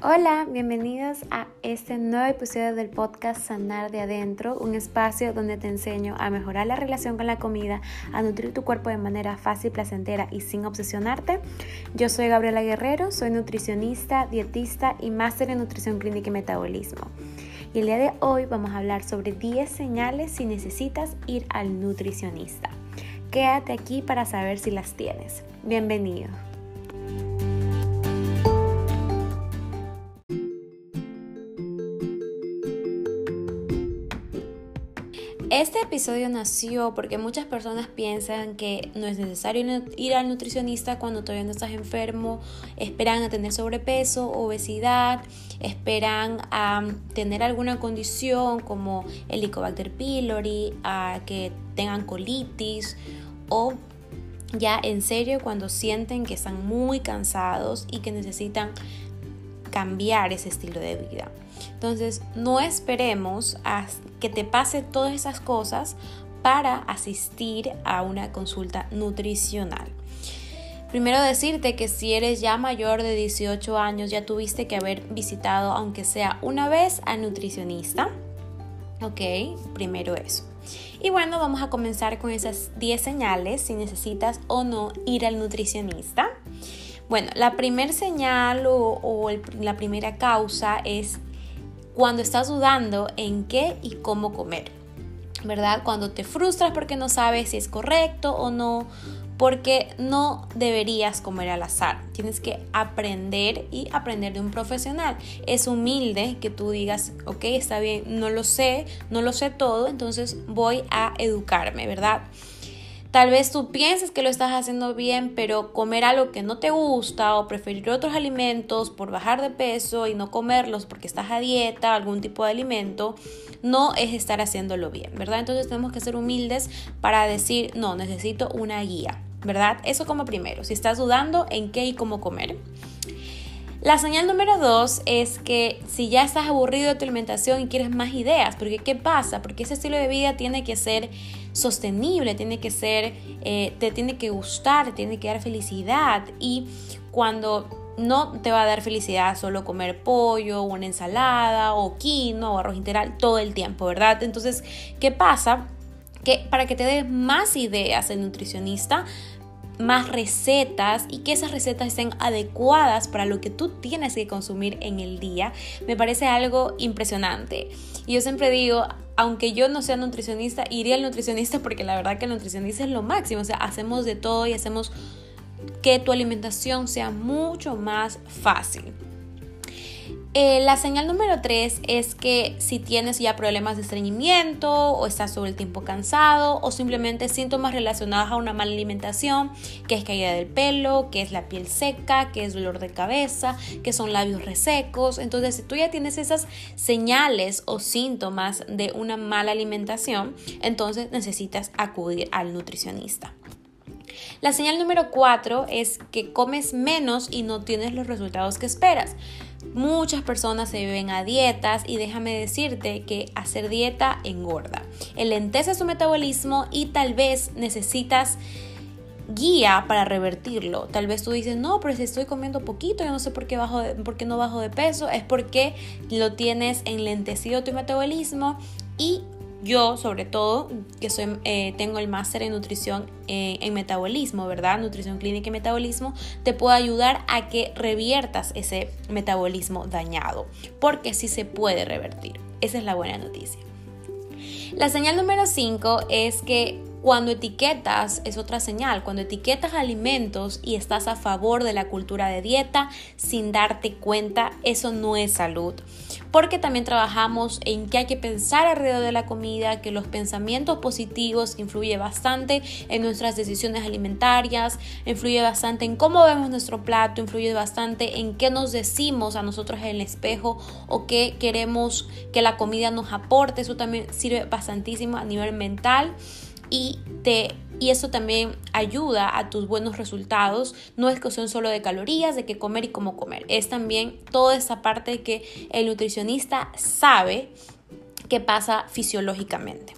Hola, bienvenidos a este nuevo episodio del podcast Sanar de Adentro, un espacio donde te enseño a mejorar la relación con la comida, a nutrir tu cuerpo de manera fácil, placentera y sin obsesionarte. Yo soy Gabriela Guerrero, soy nutricionista, dietista y máster en nutrición clínica y metabolismo. Y el día de hoy vamos a hablar sobre 10 señales si necesitas ir al nutricionista. Quédate aquí para saber si las tienes. Bienvenido. Este episodio nació porque muchas personas piensan que no es necesario ir al nutricionista cuando todavía no estás enfermo, esperan a tener sobrepeso, obesidad, esperan a tener alguna condición como el Helicobacter pylori, a que tengan colitis o ya en serio cuando sienten que están muy cansados y que necesitan cambiar ese estilo de vida. Entonces, no esperemos a que te pase todas esas cosas para asistir a una consulta nutricional. Primero decirte que si eres ya mayor de 18 años, ya tuviste que haber visitado, aunque sea una vez, al nutricionista. Ok, primero eso. Y bueno, vamos a comenzar con esas 10 señales si necesitas o no ir al nutricionista. Bueno, la primera señal o, la primera causa es cuando estás dudando en qué y cómo comer, ¿verdad? Cuando te frustras porque no sabes si es correcto o no, porque no deberías comer al azar. Tienes que aprender y aprender de un profesional. Es humilde que tú digas, ok, está bien, no lo sé, no lo sé todo, entonces voy a educarme, ¿verdad? Tal vez tú pienses que lo estás haciendo bien, pero comer algo que no te gusta o preferir otros alimentos por bajar de peso y no comerlos porque estás a dieta, algún tipo de alimento, no es estar haciéndolo bien, ¿verdad? Entonces tenemos que ser humildes para decir, no, necesito una guía, ¿verdad? Eso como primero, si estás dudando en qué y cómo comer. La señal número dos es que si ya estás aburrido de tu alimentación y quieres más ideas, porque ¿qué pasa? Porque ese estilo de vida tiene que ser sostenible, tiene que ser, eh, te tiene que gustar, te tiene que dar felicidad y cuando no te va a dar felicidad solo comer pollo, una ensalada o quinoa o arroz integral todo el tiempo, ¿verdad? Entonces, ¿qué pasa? Que para que te des más ideas el nutricionista, más recetas y que esas recetas estén adecuadas para lo que tú tienes que consumir en el día, me parece algo impresionante. Y yo siempre digo, aunque yo no sea nutricionista, iría al nutricionista porque la verdad que el nutricionista es lo máximo, o sea, hacemos de todo y hacemos que tu alimentación sea mucho más fácil. Eh, la señal número 3 es que si tienes ya problemas de estreñimiento o estás todo el tiempo cansado o simplemente síntomas relacionados a una mala alimentación, que es caída del pelo, que es la piel seca, que es dolor de cabeza, que son labios resecos. Entonces, si tú ya tienes esas señales o síntomas de una mala alimentación, entonces necesitas acudir al nutricionista. La señal número 4 es que comes menos y no tienes los resultados que esperas. Muchas personas se viven a dietas y déjame decirte que hacer dieta engorda. Enlentece su metabolismo y tal vez necesitas guía para revertirlo. Tal vez tú dices, no, pero si estoy comiendo poquito, yo no sé por qué, bajo por qué no bajo de peso. Es porque lo tienes enlentecido tu metabolismo y yo, sobre todo, que soy, eh, tengo el máster en nutrición eh, en metabolismo, ¿verdad? Nutrición clínica y metabolismo, te puedo ayudar a que reviertas ese metabolismo dañado, porque sí se puede revertir. Esa es la buena noticia. La señal número 5 es que cuando etiquetas es otra señal, cuando etiquetas alimentos y estás a favor de la cultura de dieta sin darte cuenta, eso no es salud. Porque también trabajamos en que hay que pensar alrededor de la comida, que los pensamientos positivos influyen bastante en nuestras decisiones alimentarias, influye bastante en cómo vemos nuestro plato, influye bastante en qué nos decimos a nosotros en el espejo o qué queremos que la comida nos aporte. Eso también sirve bastantísimo a nivel mental y, te, y eso también ayuda a tus buenos resultados. No es cuestión solo de calorías, de qué comer y cómo comer. Es también toda esa parte que el nutricionista sabe que pasa fisiológicamente.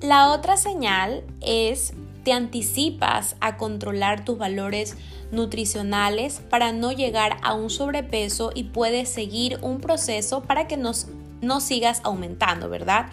La otra señal es te anticipas a controlar tus valores nutricionales para no llegar a un sobrepeso y puedes seguir un proceso para que no sigas aumentando, ¿verdad?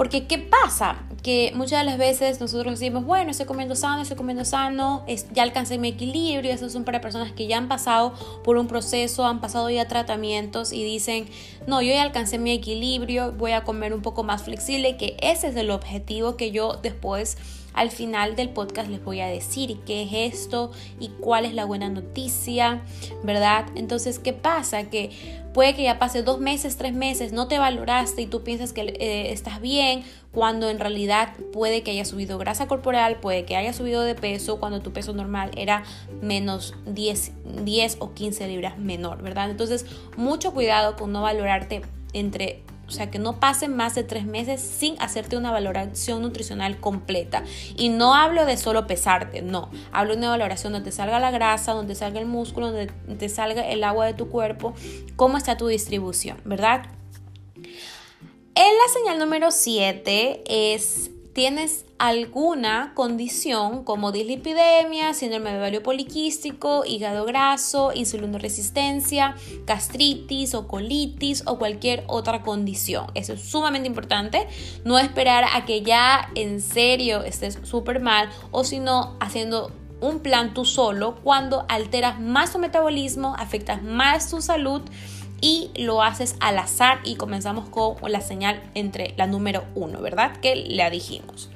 Porque ¿qué pasa? Que muchas de las veces nosotros decimos, bueno, estoy comiendo sano, estoy comiendo sano, ya alcancé mi equilibrio, esos son para personas que ya han pasado por un proceso, han pasado ya tratamientos y dicen, no, yo ya alcancé mi equilibrio, voy a comer un poco más flexible, que ese es el objetivo que yo después al final del podcast les voy a decir qué es esto y cuál es la buena noticia, ¿verdad? Entonces, ¿qué pasa? Que puede que ya pase dos meses, tres meses, no te valoraste y tú piensas que eh, estás bien, cuando en realidad puede que haya subido grasa corporal, puede que haya subido de peso, cuando tu peso normal era menos 10, 10 o 15 libras menor, ¿verdad? Entonces, mucho cuidado con no valorarte entre o sea, que no pasen más de tres meses sin hacerte una valoración nutricional completa. Y no hablo de solo pesarte, no. Hablo de una valoración donde salga la grasa, donde salga el músculo, donde te salga el agua de tu cuerpo, cómo está tu distribución, ¿verdad? En la señal número 7 es tienes alguna condición como dislipidemia, síndrome de ovario poliquístico, hígado graso, resistencia, gastritis o colitis o cualquier otra condición. Eso es sumamente importante. No esperar a que ya en serio estés súper mal o si no haciendo un plan tú solo cuando alteras más tu metabolismo, afectas más tu salud y lo haces al azar y comenzamos con la señal entre la número 1, ¿verdad? Que le dijimos.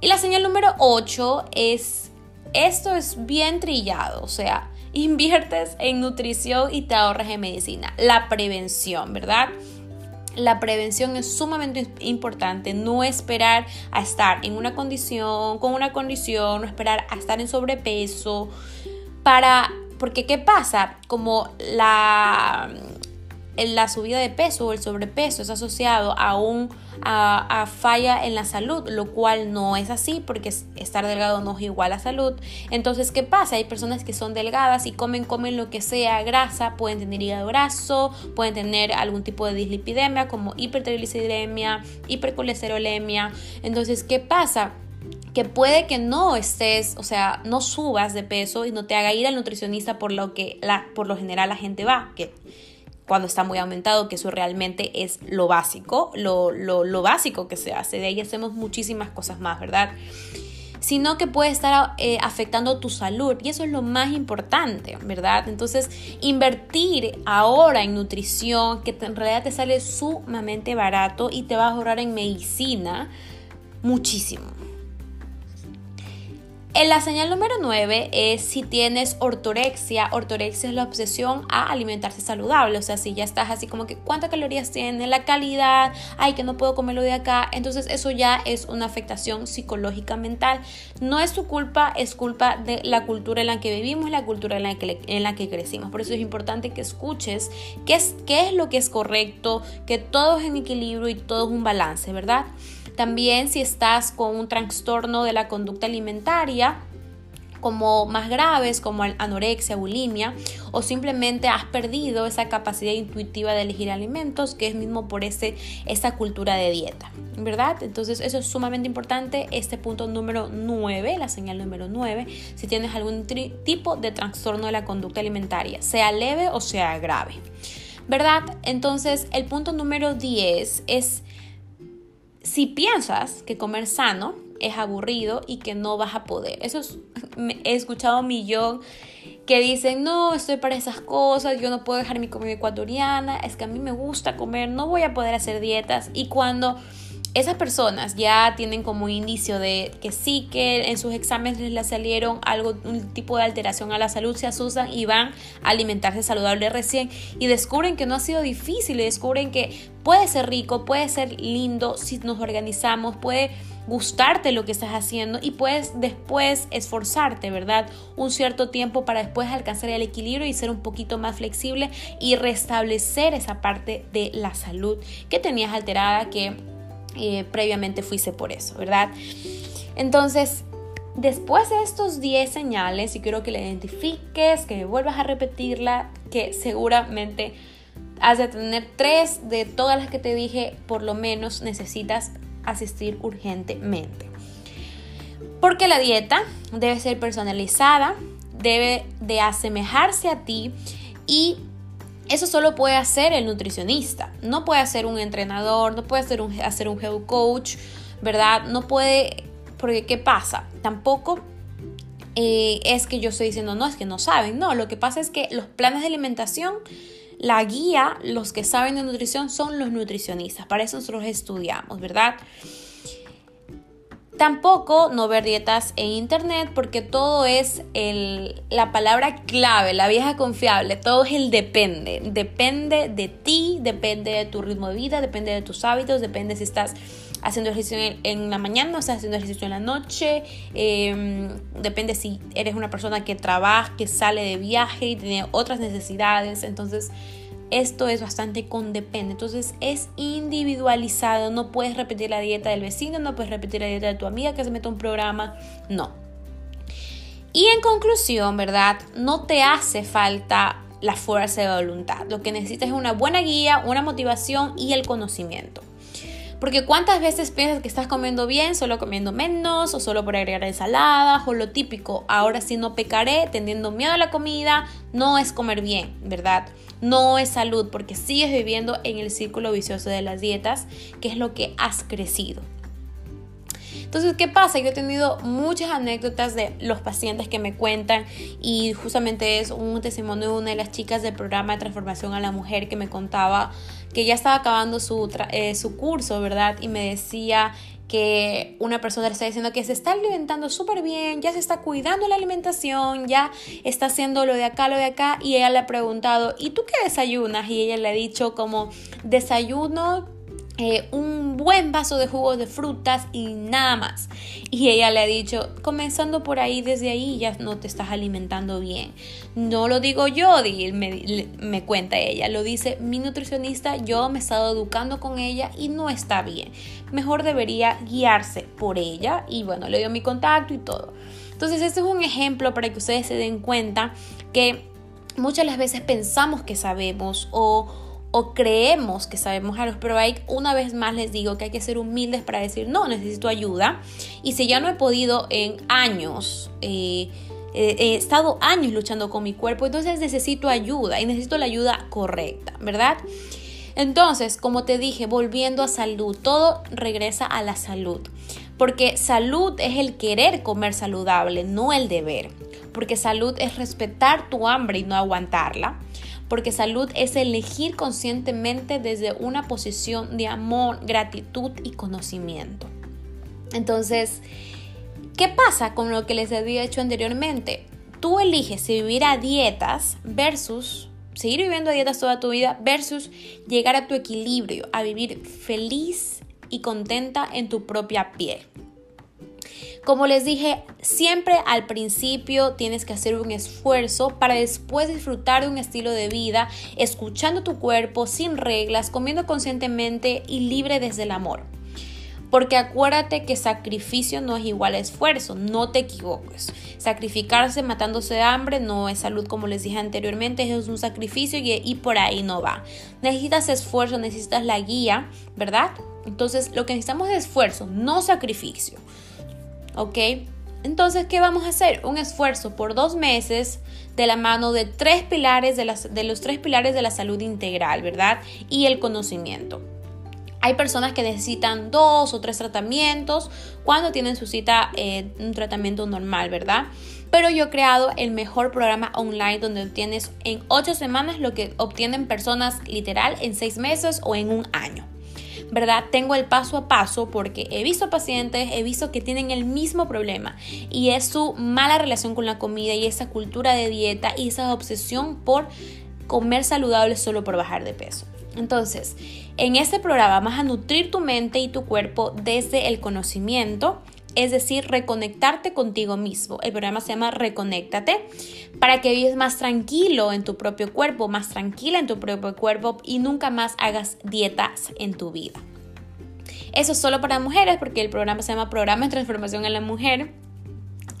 Y la señal número 8 es, esto es bien trillado, o sea, inviertes en nutrición y te ahorras en medicina. La prevención, ¿verdad? La prevención es sumamente importante, no esperar a estar en una condición, con una condición, no esperar a estar en sobrepeso para porque ¿qué pasa? Como la, la subida de peso o el sobrepeso es asociado a un a, falla en la salud, lo cual no es así porque estar delgado no es igual a salud. Entonces, ¿qué pasa? Hay personas que son delgadas y comen, comen lo que sea grasa, pueden tener hígado graso, pueden tener algún tipo de dislipidemia como hipertrigliceridemia, hipercolesterolemia. Entonces, ¿qué pasa? Que puede que no estés, o sea, no subas de peso y no te haga ir al nutricionista por lo que la, por lo general la gente va, que cuando está muy aumentado, que eso realmente es lo básico, lo, lo, básico que se hace, de ahí hacemos muchísimas cosas más, ¿verdad? sino que puede estar eh, afectando tu salud y eso es lo más importante, ¿verdad? Entonces, invertir ahora en nutrición, que en realidad te sale sumamente barato y te va a ahorrar en medicina muchísimo. La señal número 9 es si tienes ortorexia. Ortorexia es la obsesión a alimentarse saludable. O sea, si ya estás así como que cuántas calorías tiene, la calidad, ay, que no puedo comerlo de acá. Entonces eso ya es una afectación psicológica mental. No es tu culpa, es culpa de la cultura en la que vivimos, la cultura en la que, en la que crecimos. Por eso es importante que escuches qué es, qué es lo que es correcto, que todo es en equilibrio y todo es un balance, ¿verdad? También si estás con un trastorno de la conducta alimentaria, como más graves como anorexia, bulimia o simplemente has perdido esa capacidad intuitiva de elegir alimentos que es mismo por ese, esa cultura de dieta, ¿verdad? Entonces eso es sumamente importante, este punto número 9, la señal número 9, si tienes algún tipo de trastorno de la conducta alimentaria, sea leve o sea grave, ¿verdad? Entonces el punto número 10 es si piensas que comer sano es aburrido y que no vas a poder. Eso es, he escuchado un millón que dicen, no, estoy para esas cosas, yo no puedo dejar mi comida ecuatoriana, es que a mí me gusta comer, no voy a poder hacer dietas. Y cuando esas personas ya tienen como indicio de que sí que en sus exámenes les salieron algo, un tipo de alteración a la salud, se asustan y van a alimentarse saludable recién y descubren que no ha sido difícil y descubren que puede ser rico, puede ser lindo si nos organizamos, puede gustarte lo que estás haciendo y puedes después esforzarte, ¿verdad? Un cierto tiempo para después alcanzar el equilibrio y ser un poquito más flexible y restablecer esa parte de la salud que tenías alterada que eh, previamente fuiste por eso, ¿verdad? Entonces, después de estos 10 señales, y quiero que la identifiques, que vuelvas a repetirla, que seguramente has de tener tres de todas las que te dije, por lo menos necesitas asistir urgentemente. Porque la dieta debe ser personalizada, debe de asemejarse a ti y eso solo puede hacer el nutricionista, no puede hacer un entrenador, no puede hacer un, hacer un health coach, ¿verdad? No puede, porque ¿qué pasa? Tampoco eh, es que yo estoy diciendo, no, es que no saben, no, lo que pasa es que los planes de alimentación, la guía, los que saben de nutrición son los nutricionistas, para eso nosotros estudiamos, ¿verdad? Tampoco no ver dietas en internet porque todo es el, la palabra clave, la vieja confiable, todo es el depende. Depende de ti, depende de tu ritmo de vida, depende de tus hábitos, depende si estás haciendo ejercicio en, la mañana o estás haciendo ejercicio en la noche. Em, depende si eres una persona que trabaja, que sale de viaje y tiene otras necesidades. Entonces, esto es bastante condepende. Entonces es individualizado. No puedes repetir la dieta del vecino, no puedes repetir la dieta de tu amiga que se mete un programa. No. Y en conclusión, ¿verdad? No te hace falta la fuerza de voluntad. Lo que necesitas es una buena guía, una motivación y el conocimiento. Porque cuántas veces piensas que estás comiendo bien, solo comiendo menos, o solo por agregar ensaladas, o lo típico, ahora sí no pecaré, teniendo miedo a la comida, no es comer bien, ¿verdad? No es salud, porque sigues viviendo en el círculo vicioso de las dietas, que es lo que has crecido. Entonces, ¿qué pasa? Yo he tenido muchas anécdotas de los pacientes que me cuentan y justamente es un testimonio de una de las chicas del programa de transformación a la mujer que me contaba que ya estaba acabando su, eh, su curso, ¿verdad? Y me decía que una persona le está diciendo que se está alimentando súper bien, ya se está cuidando la alimentación, ya está haciendo lo de acá, lo de acá, y ella le ha preguntado, ¿y tú qué desayunas? Y ella le ha dicho como desayuno eh, un buen vaso de jugo de frutas y nada más. Y ella le ha dicho, comenzando por ahí, desde ahí ya no te estás alimentando bien. No lo digo yo, me, me cuenta ella, lo dice mi nutricionista, yo me he estado educando con ella y no está bien. Mejor debería guiarse por ella y bueno, le dio mi contacto y todo. Entonces, este es un ejemplo para que ustedes se den cuenta que muchas las veces pensamos que sabemos o o creemos que sabemos algo, pero hay, una vez más les digo que hay que ser humildes para decir, no, necesito ayuda. Y si ya no he podido en años, eh, eh, he estado años luchando con mi cuerpo, entonces necesito ayuda y necesito la ayuda correcta, ¿verdad? Entonces, como te dije, volviendo a salud, todo regresa a la salud. Porque salud es el querer comer saludable, no el deber. Porque salud es respetar tu hambre y no aguantarla porque salud es elegir conscientemente desde una posición de amor, gratitud y conocimiento. Entonces, ¿qué pasa con lo que les había dicho anteriormente? Tú eliges si vivir a dietas versus seguir viviendo a dietas toda tu vida versus llegar a tu equilibrio, a vivir feliz y contenta en tu propia piel. Como les dije, siempre al principio tienes que hacer un esfuerzo para después disfrutar de un estilo de vida, escuchando tu cuerpo, sin reglas, comiendo conscientemente y libre desde el amor. Porque acuérdate que sacrificio no es igual a esfuerzo, no te equivoques. Sacrificarse matándose de hambre no es salud como les dije anteriormente, es un sacrificio y, y por ahí no va. Necesitas esfuerzo, necesitas la guía, ¿verdad? Entonces lo que necesitamos es esfuerzo, no sacrificio. ¿Ok? Entonces, ¿qué vamos a hacer? Un esfuerzo por dos meses de la mano de tres pilares de, de los tres pilares de la salud integral, ¿verdad? Y el conocimiento. Hay personas que necesitan dos o tres tratamientos cuando tienen su cita, eh, un tratamiento normal, ¿verdad? Pero yo he creado el mejor programa online donde obtienes en ocho semanas lo que obtienen personas literal en seis meses o en un año. ¿Verdad? Tengo el paso a paso porque he visto pacientes, he visto que tienen el mismo problema y es su mala relación con la comida y esa cultura de dieta y esa obsesión por comer saludable solo por bajar de peso. Entonces, en este programa vas a nutrir tu mente y tu cuerpo desde el conocimiento, es decir, reconectarte contigo mismo. El programa se llama Reconéctate para que vives más tranquilo en tu propio cuerpo, más tranquila en tu propio cuerpo y nunca más hagas dietas en tu vida. Eso es solo para mujeres porque el programa se llama Programa de Transformación en la Mujer.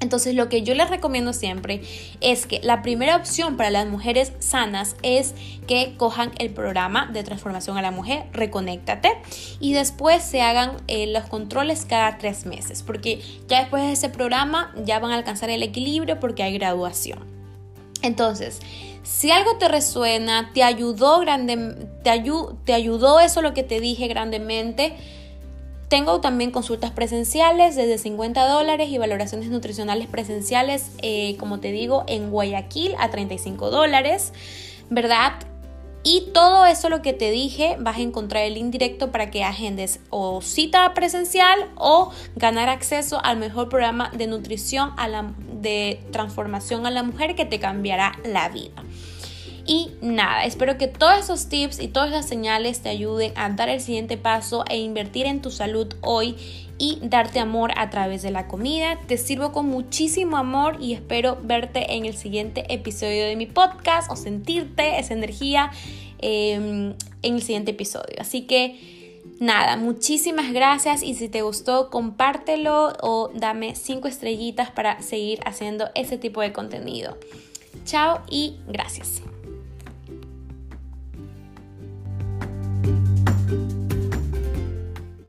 Entonces lo que yo les recomiendo siempre es que la primera opción para las mujeres sanas es que cojan el programa de transformación a la mujer, reconéctate, y después se hagan eh, los controles cada tres meses, porque ya después de ese programa ya van a alcanzar el equilibrio porque hay graduación. Entonces, si algo te resuena, te ayudó, te, te ayudó eso lo que te dije grandemente, tengo también consultas presenciales desde 50 dólares y valoraciones nutricionales presenciales, eh, como te digo, en Guayaquil a 35 dólares, ¿verdad? Y todo eso lo que te dije, vas a encontrar el link directo para que agendes o cita presencial o ganar acceso al mejor programa de nutrición a la, de transformación a la mujer que te cambiará la vida. Y nada, espero que todos esos tips y todas las señales te ayuden a dar el siguiente paso e invertir en tu salud hoy y darte amor a través de la comida. Te sirvo con muchísimo amor y espero verte en el siguiente episodio de mi podcast o sentirte esa energía em, en el siguiente episodio. Así que... Nada, muchísimas gracias y si te gustó compártelo o dame 5 estrellitas para seguir haciendo ese tipo de contenido. Chao y gracias.